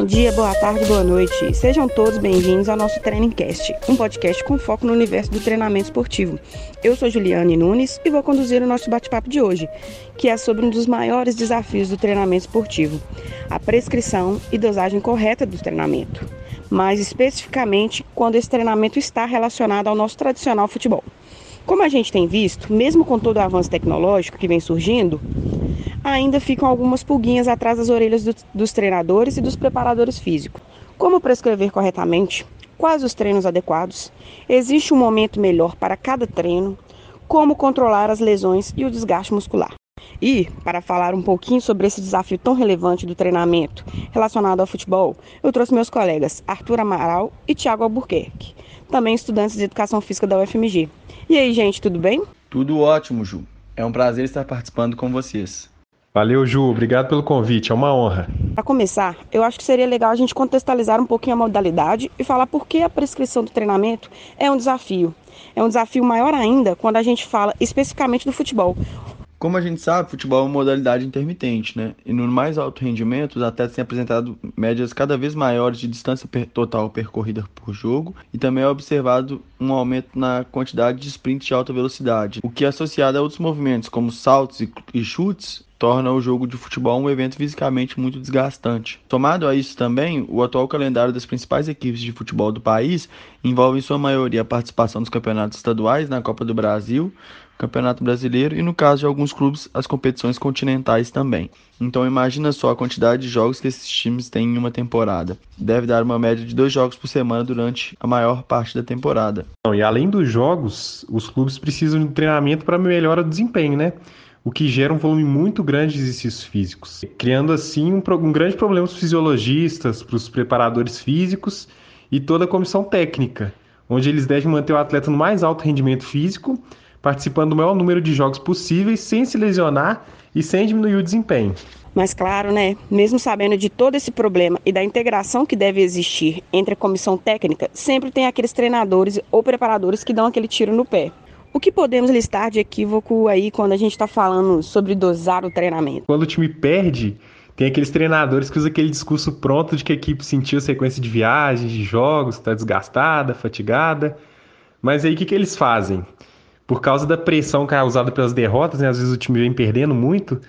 Bom dia, boa tarde, boa noite. Sejam todos bem-vindos ao nosso Trainingcast, um podcast com foco no universo do treinamento esportivo. Eu sou Juliane Nunes e vou conduzir o nosso bate-papo de hoje, que é sobre um dos maiores desafios do treinamento esportivo: a prescrição e dosagem correta do treinamento. Mais especificamente, quando esse treinamento está relacionado ao nosso tradicional futebol. Como a gente tem visto, mesmo com todo o avanço tecnológico que vem surgindo, ainda ficam algumas pulguinhas atrás das orelhas do, dos treinadores e dos preparadores físicos. Como prescrever corretamente? Quais os treinos adequados? Existe um momento melhor para cada treino? Como controlar as lesões e o desgaste muscular? E, para falar um pouquinho sobre esse desafio tão relevante do treinamento relacionado ao futebol, eu trouxe meus colegas Arthur Amaral e Tiago Albuquerque, também estudantes de Educação Física da UFMG. E aí, gente, tudo bem? Tudo ótimo, Ju. É um prazer estar participando com vocês. Valeu, Ju. Obrigado pelo convite. É uma honra. Para começar, eu acho que seria legal a gente contextualizar um pouquinho a modalidade e falar por que a prescrição do treinamento é um desafio. É um desafio maior ainda quando a gente fala especificamente do futebol. Como a gente sabe, futebol é uma modalidade intermitente, né? E no mais alto rendimento, os atletas têm apresentado médias cada vez maiores de distância total percorrida por jogo e também é observado um aumento na quantidade de sprints de alta velocidade, o que associado a outros movimentos como saltos e chutes torna o jogo de futebol um evento fisicamente muito desgastante. Somado a isso também, o atual calendário das principais equipes de futebol do país envolve em sua maioria a participação dos campeonatos estaduais na Copa do Brasil, Campeonato Brasileiro e no caso de alguns clubes as competições continentais também. Então imagina só a quantidade de jogos que esses times têm em uma temporada. Deve dar uma média de dois jogos por semana durante a maior parte da temporada. E além dos jogos, os clubes precisam de treinamento para melhorar o desempenho, né? o que gera um volume muito grande de exercícios físicos, criando assim um, um grande problema para os fisiologistas, para os preparadores físicos e toda a comissão técnica, onde eles devem manter o atleta no mais alto rendimento físico, participando do maior número de jogos possíveis, sem se lesionar e sem diminuir o desempenho. Mas claro, né, mesmo sabendo de todo esse problema e da integração que deve existir entre a comissão técnica, sempre tem aqueles treinadores ou preparadores que dão aquele tiro no pé. O que podemos listar de equívoco aí quando a gente está falando sobre dosar o treinamento? Quando o time perde, tem aqueles treinadores que usam aquele discurso pronto de que a equipe sentiu a sequência de viagens, de jogos, está desgastada, fatigada. Mas aí o que, que eles fazem? Por causa da pressão causada pelas derrotas, né, às vezes o time vem perdendo muito,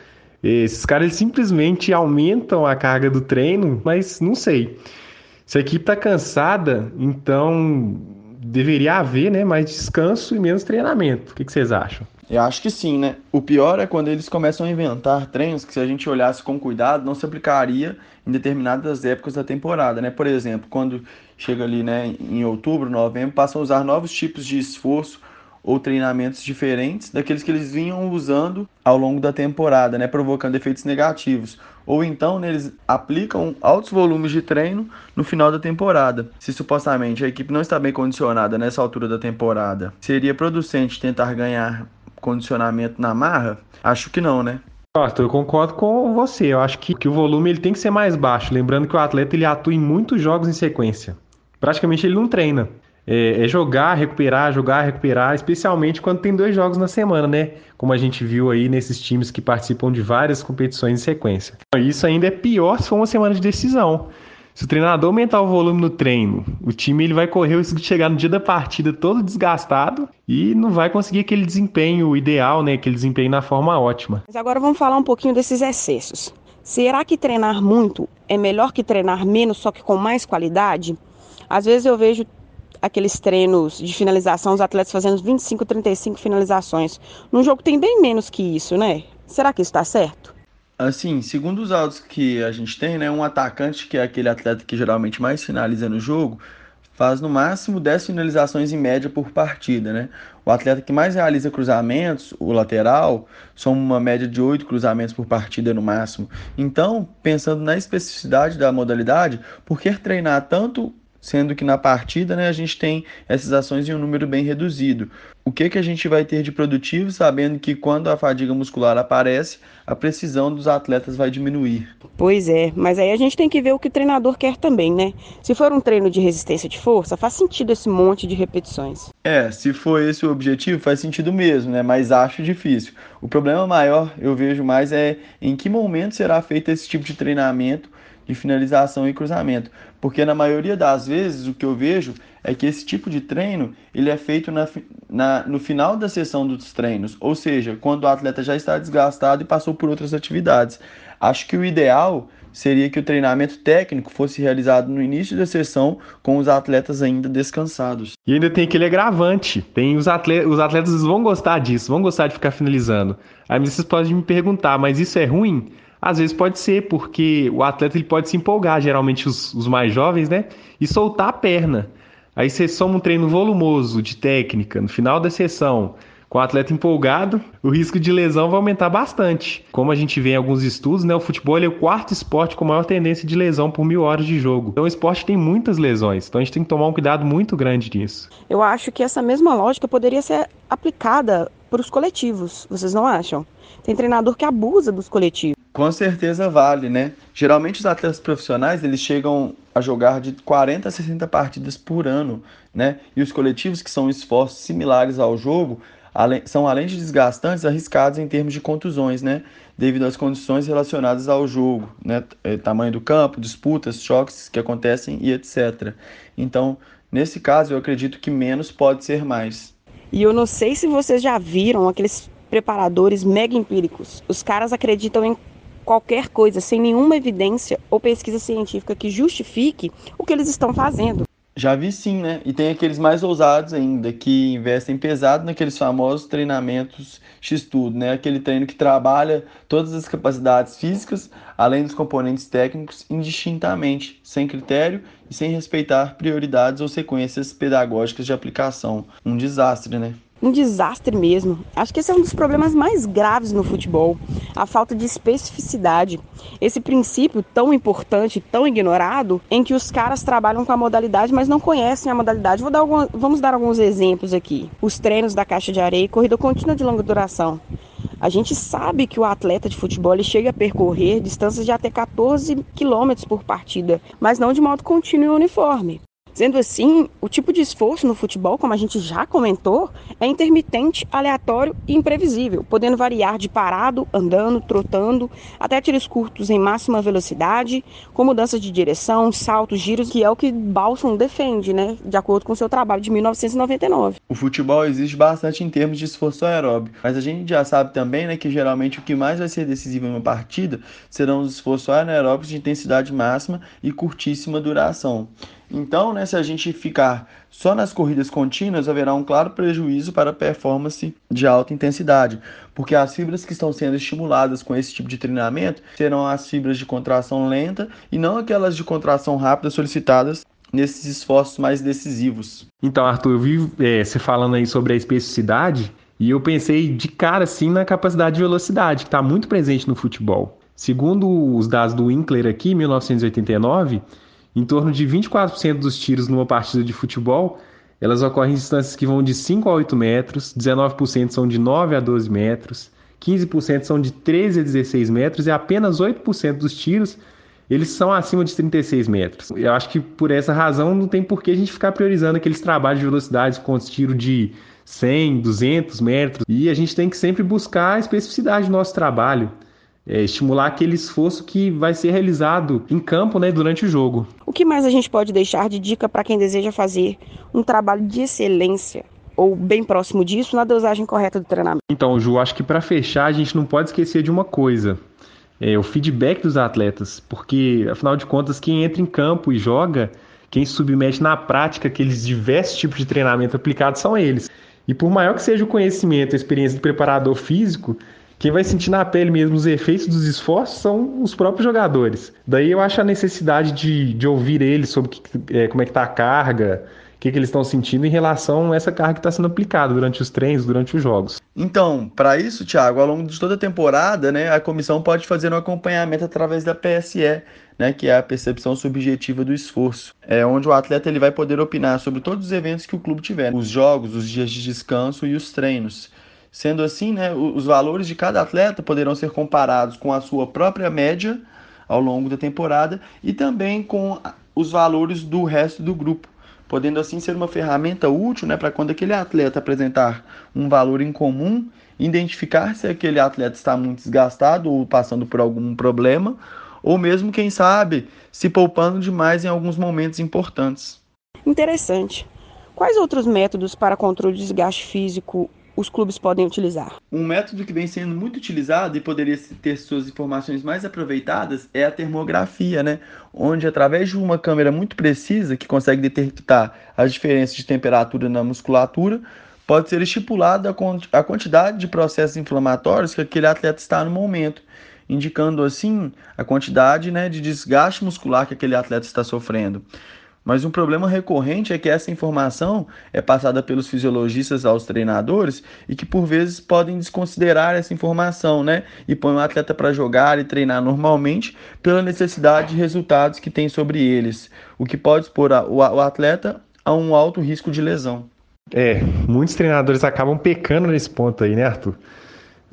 esses caras simplesmente aumentam a carga do treino, mas não sei. Se a equipe está cansada, então deveria haver né, mais descanso e menos treinamento. O que, que vocês acham? Eu acho que sim, né? O pior é quando eles começam a inventar treinos que, se a gente olhasse com cuidado, não se aplicaria em determinadas épocas da temporada, né? Por exemplo, quando chega ali, né, em outubro, novembro, passam a usar novos tipos de esforço ou treinamentos diferentes daqueles que eles vinham usando ao longo da temporada, né, provocando efeitos negativos. Ou então né, eles aplicam altos volumes de treino no final da temporada. Se supostamente a equipe não está bem condicionada nessa altura da temporada, seria producente tentar ganhar condicionamento na marra? Acho que não, né? Arthur, eu concordo com você. Eu acho que, que o volume ele tem que ser mais baixo. Lembrando que o atleta ele atua em muitos jogos em sequência. Praticamente ele não treina é, é, jogar, recuperar, jogar, recuperar, especialmente quando tem dois jogos na semana, né? Como a gente viu aí nesses times que participam de várias competições em sequência. Isso ainda é pior se for uma semana de decisão. Se o treinador aumentar o volume no treino, o time ele vai correr o risco de chegar no dia da partida todo desgastado e não vai conseguir aquele desempenho ideal, né? Aquele desempenho na forma ótima. Mas agora vamos falar um pouquinho desses excessos. Será que treinar muito é melhor que treinar menos, só que com mais qualidade? Às vezes eu vejo aqueles treinos de finalização, os atletas fazendo 25, 35 finalizações. Num jogo tem bem menos que isso, né? Será que isso está certo? Assim, segundo os autos que a gente tem, né, um atacante, que é aquele atleta que geralmente mais finaliza no jogo, faz no máximo 10 finalizações em média por partida, né? O atleta que mais realiza cruzamentos, o lateral, são uma média de 8 cruzamentos por partida no máximo. Então, pensando na especificidade da modalidade, por que treinar tanto sendo que na partida né, a gente tem essas ações em um número bem reduzido. O que, que a gente vai ter de produtivo, sabendo que quando a fadiga muscular aparece, a precisão dos atletas vai diminuir? Pois é, mas aí a gente tem que ver o que o treinador quer também, né? Se for um treino de resistência de força, faz sentido esse monte de repetições. É, se for esse o objetivo, faz sentido mesmo, né? Mas acho difícil. O problema maior, eu vejo mais, é em que momento será feito esse tipo de treinamento de finalização e cruzamento. Porque na maioria das vezes o que eu vejo é que esse tipo de treino ele é feito na, na, no final da sessão dos treinos, ou seja, quando o atleta já está desgastado e passou por outras atividades. Acho que o ideal seria que o treinamento técnico fosse realizado no início da sessão com os atletas ainda descansados. E ainda tem aquele agravante, tem os atletas, os atletas vão gostar disso, vão gostar de ficar finalizando. Aí vocês podem me perguntar, mas isso é ruim? Às vezes pode ser, porque o atleta ele pode se empolgar, geralmente os, os mais jovens, né? E soltar a perna. Aí você soma um treino volumoso de técnica no final da sessão, com o atleta empolgado, o risco de lesão vai aumentar bastante. Como a gente vê em alguns estudos, né, o futebol é o quarto esporte com maior tendência de lesão por mil horas de jogo. Então o esporte tem muitas lesões, então a gente tem que tomar um cuidado muito grande nisso. Eu acho que essa mesma lógica poderia ser aplicada para os coletivos, vocês não acham? Tem treinador que abusa dos coletivos. Com certeza vale, né? Geralmente os atletas profissionais, eles chegam a jogar de 40 a 60 partidas por ano, né? E os coletivos que são esforços similares ao jogo, além, são além de desgastantes, arriscados em termos de contusões, né? Devido às condições relacionadas ao jogo, né? É, tamanho do campo, disputas, choques que acontecem e etc. Então, nesse caso, eu acredito que menos pode ser mais. E eu não sei se vocês já viram aqueles preparadores mega empíricos. Os caras acreditam em qualquer coisa sem nenhuma evidência ou pesquisa científica que justifique o que eles estão fazendo. Já vi sim, né? E tem aqueles mais ousados ainda, que investem pesado naqueles famosos treinamentos X-Tudo, né? Aquele treino que trabalha todas as capacidades físicas, além dos componentes técnicos, indistintamente, sem critério e sem respeitar prioridades ou sequências pedagógicas de aplicação. Um desastre, né? Um desastre mesmo. Acho que esse é um dos problemas mais graves no futebol, a falta de especificidade. Esse princípio tão importante, tão ignorado, em que os caras trabalham com a modalidade, mas não conhecem a modalidade. Dar algum, vamos dar alguns exemplos aqui. Os treinos da caixa de areia e corrida contínua de longa duração. A gente sabe que o atleta de futebol ele chega a percorrer distâncias de até 14 quilômetros por partida, mas não de modo contínuo e uniforme. Sendo assim, o tipo de esforço no futebol, como a gente já comentou, é intermitente, aleatório e imprevisível, podendo variar de parado, andando, trotando, até tiros curtos em máxima velocidade, com mudanças de direção, saltos, giros, que é o que Balson defende, né, de acordo com seu trabalho de 1999. O futebol existe bastante em termos de esforço aeróbio, mas a gente já sabe também, né, que geralmente o que mais vai ser decisivo em uma partida serão os esforços anaeróbicos de intensidade máxima e curtíssima duração. Então, né, se a gente ficar só nas corridas contínuas, haverá um claro prejuízo para a performance de alta intensidade, porque as fibras que estão sendo estimuladas com esse tipo de treinamento serão as fibras de contração lenta e não aquelas de contração rápida solicitadas nesses esforços mais decisivos. Então, Arthur, eu vi é, você falando aí sobre a especificidade e eu pensei de cara assim na capacidade de velocidade, que está muito presente no futebol. Segundo os dados do Winkler aqui, 1989, em torno de 24% dos tiros numa partida de futebol, elas ocorrem em distâncias que vão de 5 a 8 metros, 19% são de 9 a 12 metros, 15% são de 13 a 16 metros e apenas 8% dos tiros eles são acima de 36 metros. Eu acho que por essa razão não tem por que a gente ficar priorizando aqueles trabalhos de velocidade com tiro de 100, 200 metros. E a gente tem que sempre buscar a especificidade do nosso trabalho é, estimular aquele esforço que vai ser realizado em campo né, durante o jogo. O que mais a gente pode deixar de dica para quem deseja fazer um trabalho de excelência? Ou bem próximo disso, na dosagem correta do treinamento. Então, Ju, acho que para fechar, a gente não pode esquecer de uma coisa: é o feedback dos atletas. Porque, afinal de contas, quem entra em campo e joga, quem submete na prática aqueles diversos tipos de treinamento aplicados são eles. E por maior que seja o conhecimento, a experiência do preparador físico, quem vai sentir na pele mesmo os efeitos dos esforços são os próprios jogadores. Daí eu acho a necessidade de, de ouvir eles sobre que, é, como é que está a carga, o que, que eles estão sentindo em relação a essa carga que está sendo aplicada durante os treinos, durante os jogos. Então, para isso, Thiago, ao longo de toda a temporada, né, a comissão pode fazer um acompanhamento através da PSE, né, que é a percepção subjetiva do esforço, é onde o atleta ele vai poder opinar sobre todos os eventos que o clube tiver, os jogos, os dias de descanso e os treinos. Sendo assim, né, os valores de cada atleta poderão ser comparados com a sua própria média ao longo da temporada e também com os valores do resto do grupo podendo assim ser uma ferramenta útil né, para quando aquele atleta apresentar um valor em comum, identificar se aquele atleta está muito desgastado ou passando por algum problema, ou mesmo, quem sabe, se poupando demais em alguns momentos importantes. Interessante. Quais outros métodos para controle de desgaste físico os clubes podem utilizar? Um método que vem sendo muito utilizado e poderia ter suas informações mais aproveitadas é a termografia, né? Onde através de uma câmera muito precisa que consegue detectar as diferenças de temperatura na musculatura, pode ser estipulada a quantidade de processos inflamatórios que aquele atleta está no momento, indicando assim a quantidade né, de desgaste muscular que aquele atleta está sofrendo. Mas um problema recorrente é que essa informação é passada pelos fisiologistas aos treinadores e que por vezes podem desconsiderar essa informação, né? E põe o atleta para jogar e treinar normalmente pela necessidade de resultados que tem sobre eles, o que pode expor o atleta a um alto risco de lesão. É, muitos treinadores acabam pecando nesse ponto aí, né, Arthur?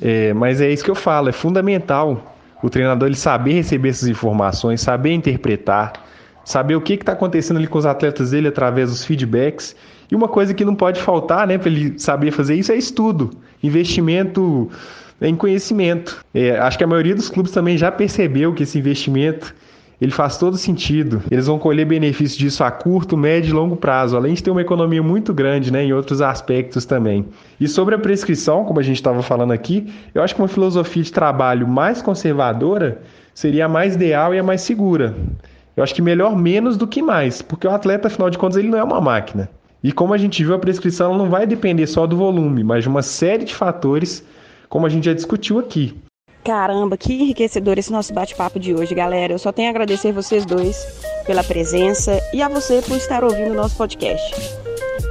É, mas é isso que eu falo, é fundamental o treinador ele saber receber essas informações, saber interpretar saber o que está acontecendo ali com os atletas dele através dos feedbacks. E uma coisa que não pode faltar, né, para ele saber fazer isso é estudo, investimento em conhecimento. É, acho que a maioria dos clubes também já percebeu que esse investimento ele faz todo sentido. Eles vão colher benefícios disso a curto, médio e longo prazo, além de ter uma economia muito grande né, em outros aspectos também. E sobre a prescrição, como a gente estava falando aqui, eu acho que uma filosofia de trabalho mais conservadora seria a mais ideal e a mais segura. Eu acho que melhor menos do que mais, porque o atleta, afinal de contas, ele não é uma máquina. E como a gente viu, a prescrição não vai depender só do volume, mas de uma série de fatores, como a gente já discutiu aqui. Caramba, que enriquecedor esse nosso bate-papo de hoje, galera. Eu só tenho a agradecer vocês dois pela presença e a você por estar ouvindo o nosso podcast.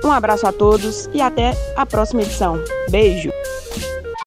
Um abraço a todos e até a próxima edição. Beijo!